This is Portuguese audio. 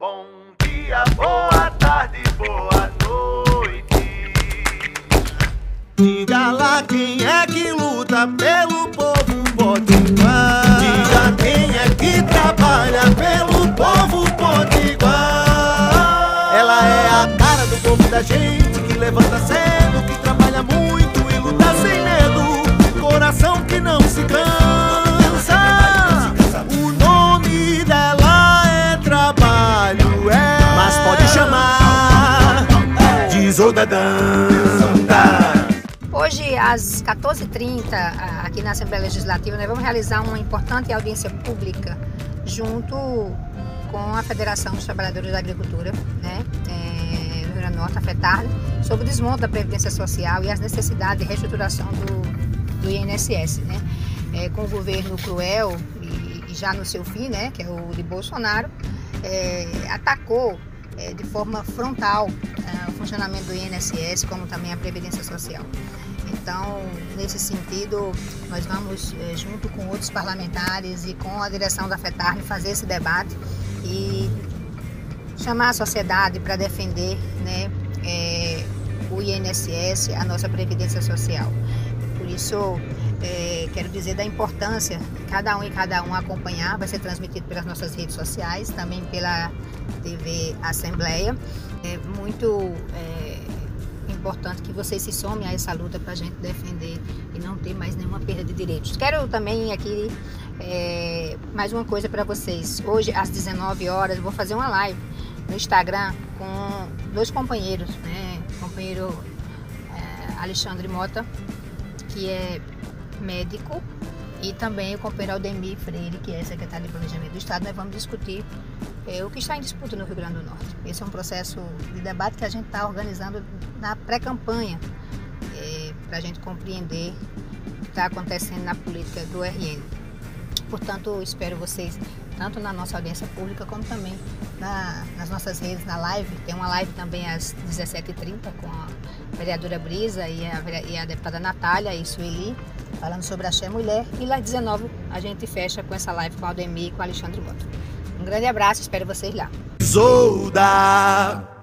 Bom dia, boa tarde, boa noite. Diga lá quem é que luta pelo povo potiguar. Diga quem é que trabalha pelo povo potiguar. Ela é a cara do povo da gente que levanta cedo, de Zodadanda. Hoje, às 14h30, a- aqui na Assembleia Legislativa, nós vamos realizar uma importante audiência pública junto com a Federação dos Trabalhadores da Agricultura, né, é, Rio Grande do Norte, a sobre o desmonte da Previdência Social e as necessidades de reestruturação do, do INSS. Né, É, com o governo cruel e, e já no seu fim, né, que é o de Bolsonaro, é, atacou é, de forma frontal o funcionamento do INSS, como também a Previdência Social. Então, nesse sentido, nós vamos, eh, junto com outros parlamentares e com a direção da FETARN, fazer esse debate e chamar a sociedade para defender né, eh, o INSS, a nossa Previdência Social. Por isso, eh, quero dizer da importância cada um e cada um acompanhar, vai ser transmitido pelas nossas redes sociais, também pela TV Assembleia. É muito eh, importante que vocês se somem a essa luta para a gente defender e não ter mais nenhuma perda de direitos. Quero também aqui é, mais uma coisa para vocês. Hoje, às 19 horas, vou fazer uma live no Instagram com dois companheiros, né? O companheiro é, Alexandre Mota, que é médico, e também o companheiro Aldemir Freire, que é secretário de Planejamento do Estado. Nós vamos discutir é, o que está em disputa no Rio Grande do Norte. Esse é um processo de debate que a gente está organizando na pré-campanha é, para a gente compreender o que está acontecendo na política do RN. Portanto, espero vocês tanto na nossa audiência pública como também na- nas nossas redes, na live. Tem uma live também às 17h30 com a vereadora Brisa e a, e a deputada Natália e Sueli, falando sobre a Xé Mulher. E às 19 a gente fecha com essa live com a Aldemir e com o Alexandre Mota. Um grande abraço, espero vocês lá. Zolda.